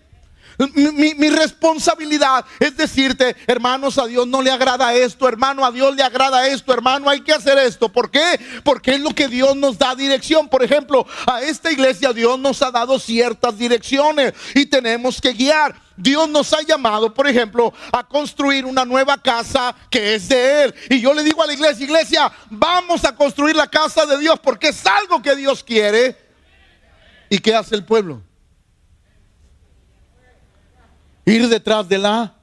S1: Mi, responsabilidad es decirte, hermanos, a Dios no le agrada esto, hermano, a Dios le agrada esto, hermano, hay que hacer esto. ¿Por qué? Porque es lo que Dios nos da dirección. Por ejemplo, a esta iglesia Dios nos ha dado ciertas direcciones y tenemos que guiar. Dios nos ha llamado, por ejemplo, a construir una nueva casa que es de Él. Y yo le digo a la iglesia, iglesia, vamos a construir la casa de Dios porque es algo que Dios quiere. ¿Y qué hace el pueblo? Ir detrás de la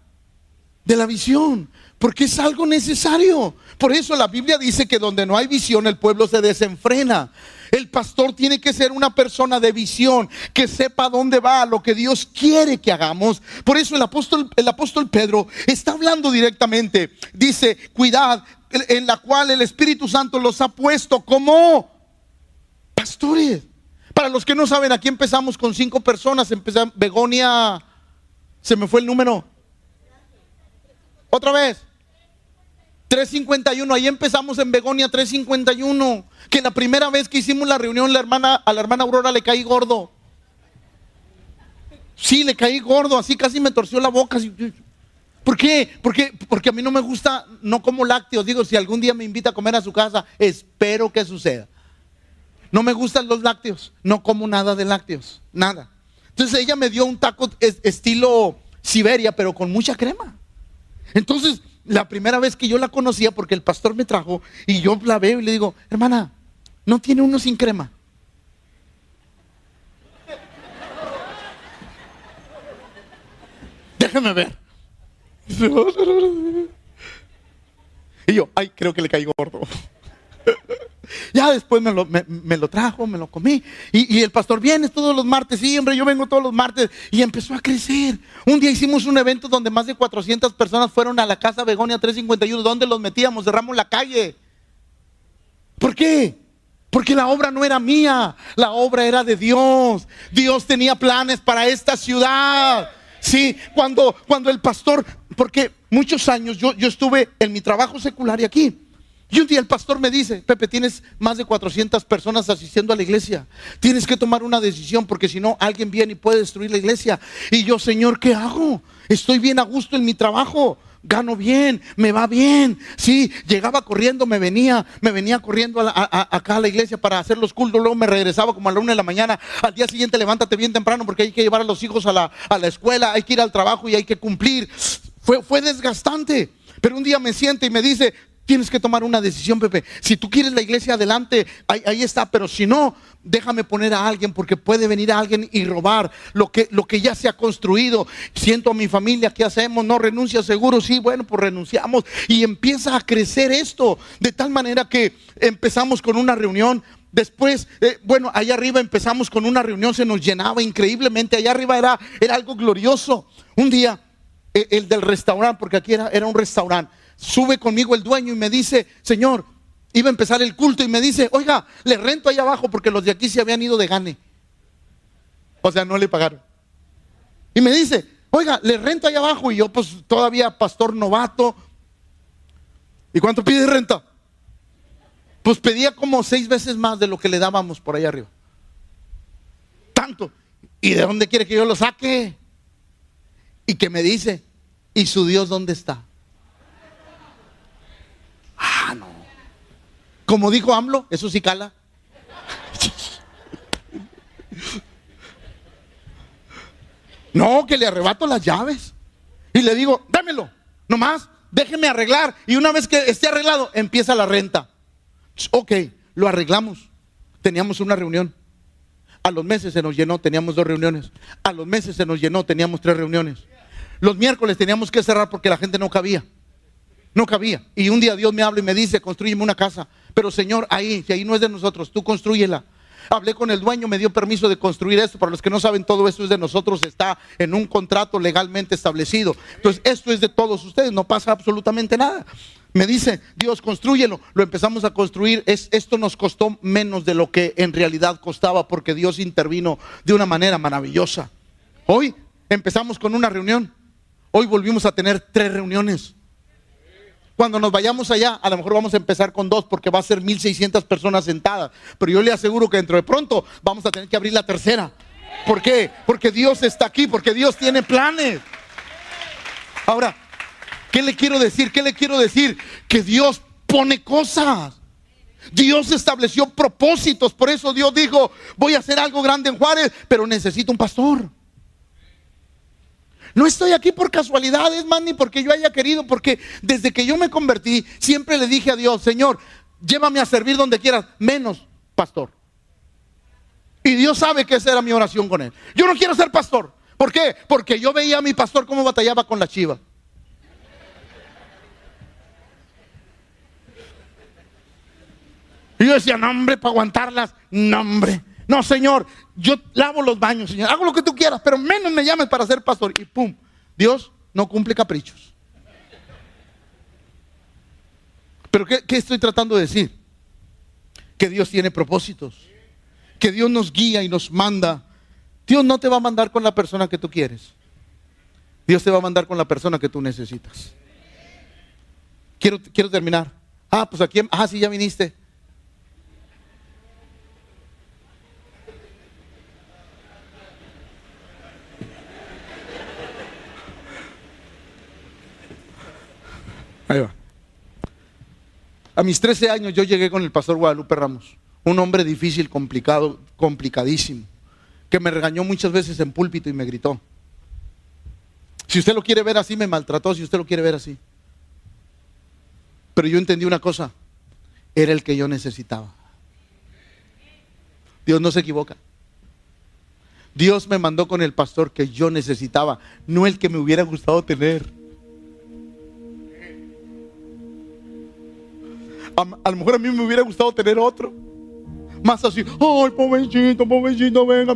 S1: de la visión, porque es algo necesario. Por eso la Biblia dice que donde no hay visión el pueblo se desenfrena. El pastor tiene que ser una persona de visión, que sepa dónde va, lo que Dios quiere que hagamos. Por eso el apóstol, el apóstol Pedro está hablando directamente. Dice, cuidad, en la cual el Espíritu Santo los ha puesto como pastores. Para los que no saben, aquí empezamos con cinco personas. Empezamos Begonia se me fue el número. Otra vez. 351, ahí empezamos en Begonia 351, que la primera vez que hicimos la reunión la hermana, a la hermana Aurora le caí gordo. Sí, le caí gordo, así casi me torció la boca. ¿Por qué? Porque, porque a mí no me gusta, no como lácteos. Digo, si algún día me invita a comer a su casa, espero que suceda. No me gustan los lácteos, no como nada de lácteos, nada. Entonces ella me dio un taco estilo Siberia, pero con mucha crema. Entonces, la primera vez que yo la conocía, porque el pastor me trajo, y yo la veo y le digo, hermana, ¿no tiene uno sin crema? Déjame ver. Y yo, ay, creo que le caí gordo. Ya después me lo, trajo, me lo comí. Y, el pastor, viene todos los martes. Sí, hombre, yo vengo todos los martes. Y empezó a crecer. Un día hicimos un evento donde más de 400 personas fueron a la casa Begonia 351. ¿Dónde los metíamos? Cerramos la calle. ¿Por qué? Porque la obra no era mía, la obra era de Dios. Dios tenía planes para esta ciudad. Sí, cuando, cuando el pastor, porque muchos años yo, yo estuve en mi trabajo secular y aquí. Y un día el pastor me dice, Pepe, tienes más de 400 personas asistiendo a la iglesia. Tienes que tomar una decisión porque si no, alguien viene y puede destruir la iglesia. Y yo, Señor, ¿qué hago? Estoy bien a gusto en mi trabajo. Gano bien, me va bien. Sí, llegaba corriendo, me venía, me venía corriendo acá a la iglesia para hacer los cultos. Luego me regresaba como a la una de la mañana. Al día siguiente, levántate bien temprano porque hay que llevar a los hijos a la, a la escuela, hay que ir al trabajo y hay que cumplir. Fue, fue desgastante. Pero un día me siente y me dice, Tienes que tomar una decisión, Pepe. Si tú quieres la iglesia adelante, ahí, está, pero si no, déjame poner a alguien porque puede venir alguien y robar lo que, lo que ya se ha construido. Siento a mi familia, ¿qué hacemos? No renuncia seguro, sí, bueno, pues renunciamos. Y empieza a crecer esto de tal manera que empezamos con una reunión. Después, eh, bueno, allá arriba empezamos con una reunión, se nos llenaba increíblemente. Allá arriba era, era algo glorioso. Un día, eh, el del restaurante, porque aquí era, era un restaurante Sube conmigo el dueño y me dice, Señor, iba a empezar el culto y me dice, oiga, le rento allá abajo porque los de aquí se habían ido de gane. O sea, no le pagaron. Y me dice, oiga, le rento allá abajo y yo pues todavía pastor novato. ¿Y cuánto pide renta? Pues pedía como seis veces más de lo que le dábamos por allá arriba. Tanto. ¿Y de dónde quiere que yo lo saque? Y que me dice, ¿y su Dios dónde está? Ah, no. Como dijo AMLO, eso sí cala. No, que le arrebato las llaves. Y le digo, dámelo, nomás, déjeme arreglar. Y una vez que esté arreglado, empieza la renta. Ok, lo arreglamos. Teníamos una reunión. A los meses se nos llenó, teníamos dos reuniones. A los meses se nos llenó, teníamos tres reuniones. Los miércoles teníamos que cerrar porque la gente no cabía. No cabía. Y un día Dios me habla y me dice, construyeme una casa. Pero Señor, ahí, si ahí no es de nosotros, tú construyela. Hablé con el dueño, me dio permiso de construir esto. Para los que no saben, todo esto es de nosotros, está en un contrato legalmente establecido. Entonces, esto es de todos ustedes, no pasa absolutamente nada. Me dice, Dios, construyelo. Lo empezamos a construir. Es, esto nos costó menos de lo que en realidad costaba porque Dios intervino de una manera maravillosa. Hoy empezamos con una reunión. Hoy volvimos a tener tres reuniones. Cuando nos vayamos allá, a lo mejor vamos a empezar con dos porque va a ser 1600 personas sentadas. Pero yo le aseguro que dentro de pronto vamos a tener que abrir la tercera. ¿Por qué? Porque Dios está aquí, porque Dios tiene planes. Ahora, ¿qué le quiero decir? ¿Qué le quiero decir? Que Dios pone cosas. Dios estableció propósitos. Por eso Dios dijo, voy a hacer algo grande en Juárez, pero necesito un pastor. No estoy aquí por casualidad, es ni porque yo haya querido, porque desde que yo me convertí, siempre le dije a Dios, Señor, llévame a servir donde quieras, menos pastor. Y Dios sabe que esa era mi oración con él. Yo no quiero ser pastor. ¿Por qué? Porque yo veía a mi pastor cómo batallaba con la chiva. Y yo decía, no, hombre, para aguantarlas, no, hombre. No, Señor, yo lavo los baños, Señor. Hago lo que tú quieras, pero menos me llames para ser pastor. Y pum, Dios no cumple caprichos. Pero ¿qué, ¿qué, estoy tratando de decir? Que Dios tiene propósitos. Que Dios nos guía y nos manda. Dios no te va a mandar con la persona que tú quieres. Dios te va a mandar con la persona que tú necesitas. Quiero, quiero terminar. Ah, pues aquí, ah, sí, ya viniste. Ahí va. A mis 13 años yo llegué con el pastor Guadalupe Ramos, un hombre difícil, complicado, complicadísimo, que me regañó muchas veces en púlpito y me gritó. Si usted lo quiere ver así, me maltrató, si usted lo quiere ver así. Pero yo entendí una cosa, era el que yo necesitaba. Dios no se equivoca. Dios me mandó con el pastor que yo necesitaba, no el que me hubiera gustado tener. A, lo mejor a mí me hubiera gustado tener otro. Más así, ay, pobrecito, pobrecito, venga.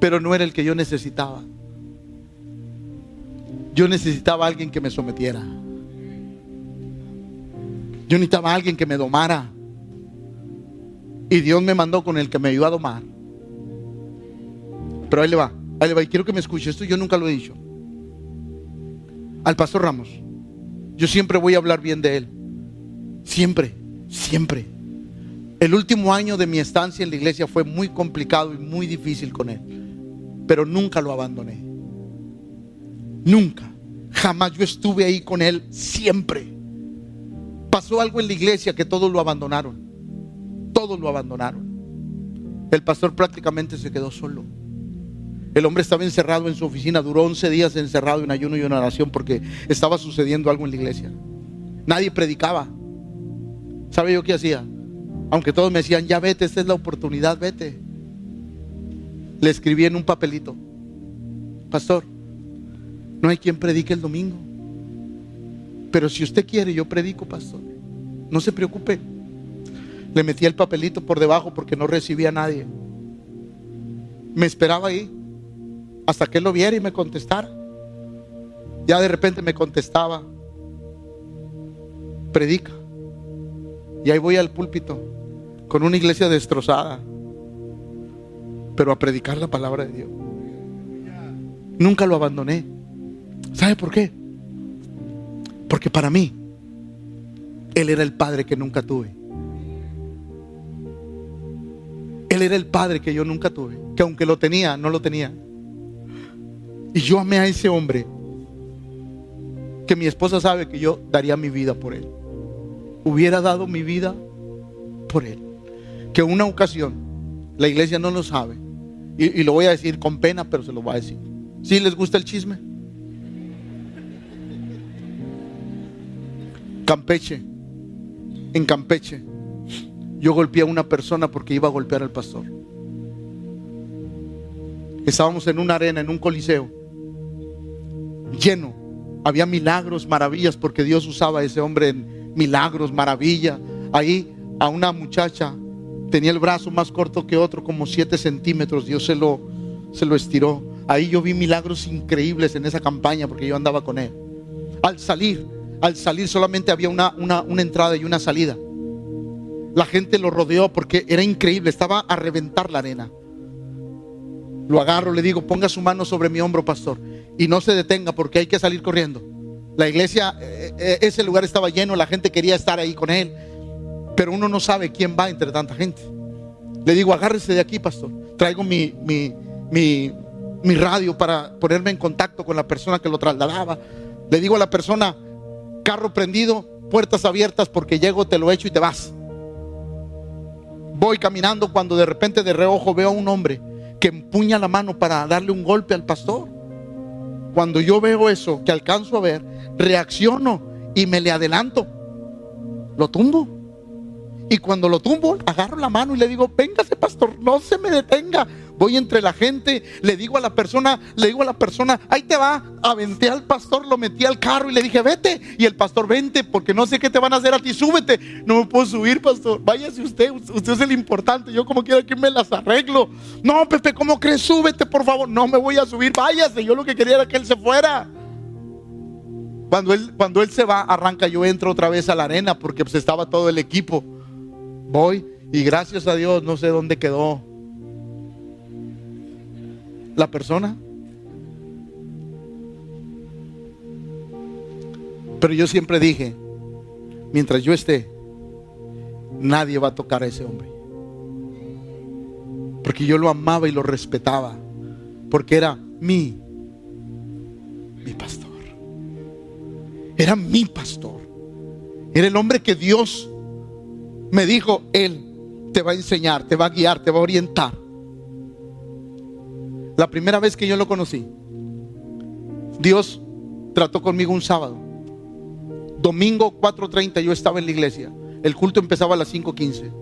S1: Pero no era el que yo necesitaba. Yo necesitaba a alguien que me sometiera. Yo necesitaba a alguien que me domara. Y Dios me mandó con el que me iba a domar. Pero ahí le va, ahí le va. Y quiero que me escuche. Esto yo nunca lo he dicho. Al pastor Ramos. Yo siempre voy a hablar bien de él. Siempre, siempre. El último año de mi estancia en la iglesia fue muy complicado y muy difícil con él. Pero nunca lo abandoné. Nunca. Jamás yo estuve ahí con él siempre. Pasó algo en la iglesia que todos lo abandonaron. Todos lo abandonaron. El pastor prácticamente se quedó solo. El hombre estaba encerrado en su oficina, duró 11 días encerrado en ayuno y en oración porque estaba sucediendo algo en la iglesia. Nadie predicaba. ¿Sabe yo qué hacía? Aunque todos me decían, ya vete, esta es la oportunidad, vete. Le escribí en un papelito, pastor, no hay quien predique el domingo. Pero si usted quiere, yo predico, pastor. No se preocupe. Le metí el papelito por debajo porque no recibía a nadie. Me esperaba ahí hasta que él lo viera y me contestara. Ya de repente me contestaba, predica. Y ahí voy al púlpito con una iglesia destrozada, pero a predicar la palabra de Dios. Nunca lo abandoné. ¿Sabe por qué? Porque para mí, Él era el padre que nunca tuve. Él era el padre que yo nunca tuve, que aunque lo tenía, no lo tenía. Y yo amé a ese hombre que mi esposa sabe que yo daría mi vida por él. Hubiera dado mi vida por él. Que una ocasión, la iglesia no lo sabe, y, lo voy a decir con pena, pero se lo voy a decir. ¿Sí les gusta el chisme? Campeche, en Campeche, yo golpeé a una persona porque iba a golpear al pastor. Estábamos en una arena, en un coliseo lleno, había milagros, maravillas, porque Dios usaba a ese hombre en milagros, maravillas. Ahí a una muchacha tenía el brazo más corto que otro, como 7 centímetros. Dios se lo, se lo estiró. Ahí yo vi milagros increíbles en esa campaña porque yo andaba con él. Al salir, al salir solamente había una, una, una entrada y una salida. La gente lo rodeó porque era increíble, estaba a reventar la arena. Lo agarro, le digo, ponga su mano sobre mi hombro, pastor, y no se detenga porque hay que salir corriendo. La iglesia, eh, eh, ese lugar estaba lleno, la gente quería estar ahí con él, pero uno no sabe quién va entre tanta gente. Le digo, agárrese de aquí, pastor. Traigo mi, mi, mi, mi radio para ponerme en contacto con la persona que lo trasladaba. Le digo a la persona, carro prendido, puertas abiertas porque llego, te lo echo y te vas. Voy caminando cuando de repente de reojo veo a un hombre que empuña la mano para darle un golpe al pastor. Cuando yo veo eso, que alcanzo a ver, reacciono y me le adelanto. Lo tumbo. Y cuando lo tumbo, agarro la mano y le digo, véngase pastor, no se me detenga voy entre la gente, le digo a la persona, le digo a la persona, ahí te va, aventé al pastor, lo metí al carro y le dije, vete. Y el pastor, vente, porque no sé qué te van a hacer a ti, súbete. No me puedo subir, pastor, váyase usted, usted es el importante, yo como quiera que me las arreglo. No, Pepe, ¿cómo crees? Súbete, por favor. No me voy a subir, váyase, yo lo que quería era que él se fuera. Cuando él, cuando él se va, arranca, yo entro otra vez a la arena porque pues estaba todo el equipo. Voy y gracias a Dios no sé dónde quedó la persona. Pero yo siempre dije, mientras yo esté, nadie va a tocar a ese hombre. Porque yo lo amaba y lo respetaba. Porque era mi, mi pastor. Era mi pastor. Era el hombre que Dios me dijo, Él te va a enseñar, te va a guiar, te va a orientar. La primera vez que yo lo conocí, Dios trató conmigo un sábado. Domingo 4.30 yo estaba en la iglesia. El culto empezaba a las 5.15.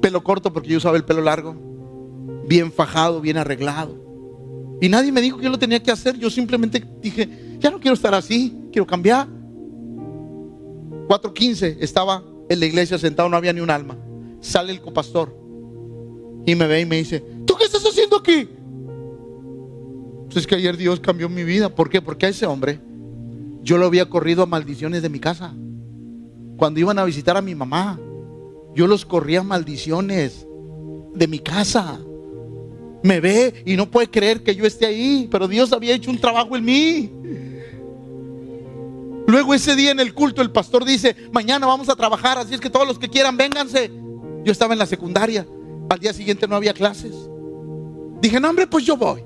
S1: Pelo corto porque yo usaba el pelo largo. Bien fajado, bien arreglado. Y nadie me dijo que yo lo tenía que hacer. Yo simplemente dije, ya no quiero estar así, quiero cambiar. 4.15 estaba en la iglesia sentado, no había ni un alma. Sale el copastor y me ve y me dice, ¿tú qué estás haciendo aquí? Pues es que ayer Dios cambió mi vida. ¿Por qué? Porque a ese hombre yo lo había corrido a maldiciones de mi casa. Cuando iban a visitar a mi mamá, yo los corría a maldiciones de mi casa. Me ve y no puede creer que yo esté ahí, pero Dios había hecho un trabajo en mí. Luego ese día en el culto el pastor dice, mañana vamos a trabajar, así es que todos los que quieran, vénganse. Yo estaba en la secundaria, al día siguiente no había clases. Dije, no hombre, pues yo voy.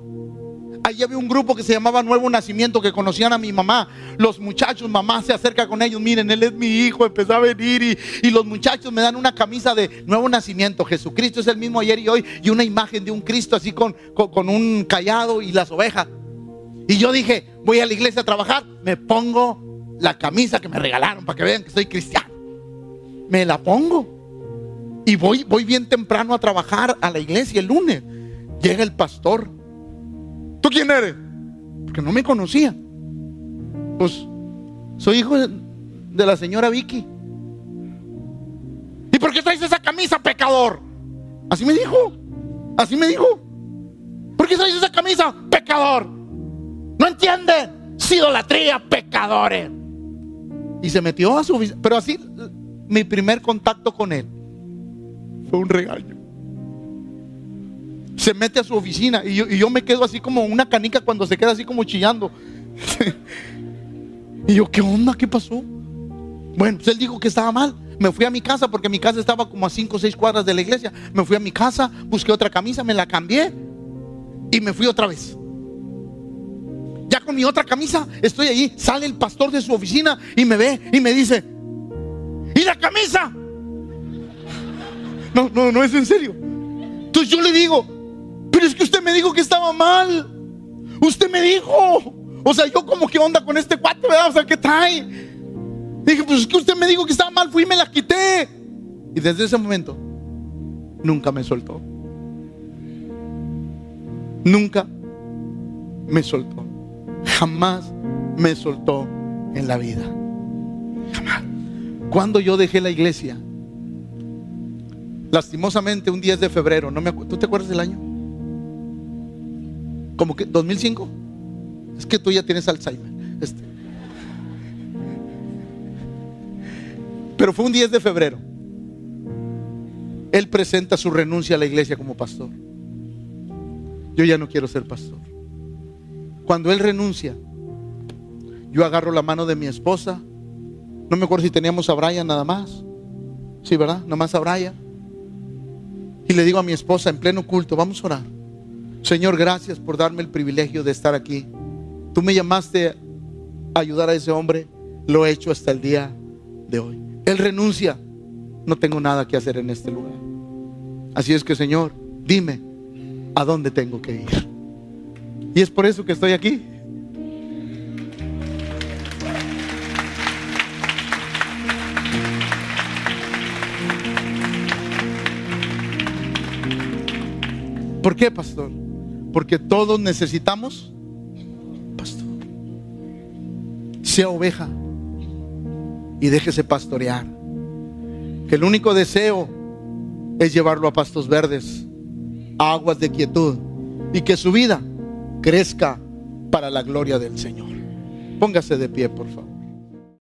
S1: Allí había un grupo que se llamaba Nuevo Nacimiento que conocían a mi mamá. Los muchachos, mamá se acerca con ellos. Miren, él es mi hijo. Empezó a venir y, los muchachos me dan una camisa de Nuevo Nacimiento. Jesucristo es el mismo ayer y hoy. Y una imagen de un Cristo así con, con un callado y las ovejas. Y yo dije, voy a la iglesia a trabajar. Me pongo la camisa que me regalaron para que vean que soy cristiano. Me la pongo. Y voy, voy bien temprano a trabajar a la iglesia el lunes. Llega el pastor ¿Tú quién eres? Porque no me conocía. Pues soy hijo de la señora Vicky. ¿Y por qué traes esa camisa, pecador? Así me dijo. Así me dijo. ¿Por qué traes esa camisa, pecador? ¿No entienden? Idolatría, pecadores. Y se metió a su... Pero así, mi primer contacto con él fue un regaño se mete a su oficina y yo, me quedo así como una canica cuando se queda así como chillando. y yo, ¿qué onda? ¿Qué pasó? Bueno, pues él dijo que estaba mal. Me fui a mi casa porque mi casa estaba como a 5 o 6 cuadras de la iglesia. Me fui a mi casa, busqué otra camisa, me la cambié y me fui otra vez. Ya con mi otra camisa estoy allí. Sale el pastor de su oficina y me ve y me dice, ¿y la camisa? No, no, no es en serio. Entonces yo le digo, pero es que usted me dijo que estaba mal. Usted me dijo. O sea, yo como que onda con este cuate, ¿verdad? O sea, ¿qué trae? Dije, pues es que usted me dijo que estaba mal, fui y me la quité. Y desde ese momento, nunca me soltó. Nunca me soltó. Jamás me soltó en la vida. Jamás. Cuando yo dejé la iglesia, lastimosamente un 10 de febrero, no me ¿tú te acuerdas del año? Como que 2005. Es que tú ya tienes Alzheimer. Este. Pero fue un 10 de febrero. Él presenta su renuncia a la iglesia como pastor. Yo ya no quiero ser pastor. Cuando él renuncia, yo agarro la mano de mi esposa. No me acuerdo si teníamos a Brian nada más. Sí, ¿verdad? Nada más a Brian. Y le digo a mi esposa en pleno culto, vamos a orar. Señor, gracias por darme el privilegio de estar aquí. Tú me llamaste a ayudar a ese hombre. Lo he hecho hasta el día de hoy. Él renuncia. No tengo nada que hacer en este lugar. Así es que, Señor, dime a dónde tengo que ir. Y es por eso que estoy aquí. ¿Por qué, pastor? Porque todos necesitamos pastor. Sea oveja y déjese pastorear. Que el único deseo es llevarlo a pastos verdes, a aguas de quietud y que su vida crezca para la gloria del Señor. Póngase de pie, por favor.